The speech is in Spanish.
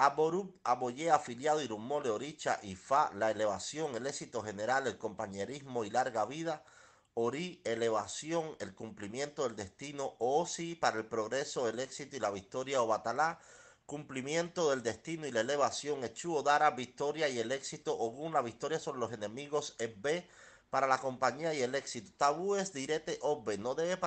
Aboru, Aboye, afiliado, Irumole, Oricha, Ifa, la elevación, el éxito general, el compañerismo y larga vida. Ori, elevación, el cumplimiento del destino. Osi, para el progreso, el éxito y la victoria. Obatalá, cumplimiento del destino y la elevación. Echu, Dara, victoria y el éxito. Ogun, la victoria sobre los enemigos. Ebbe, para la compañía y el éxito. Tabúes, direte, obbe, no debe participar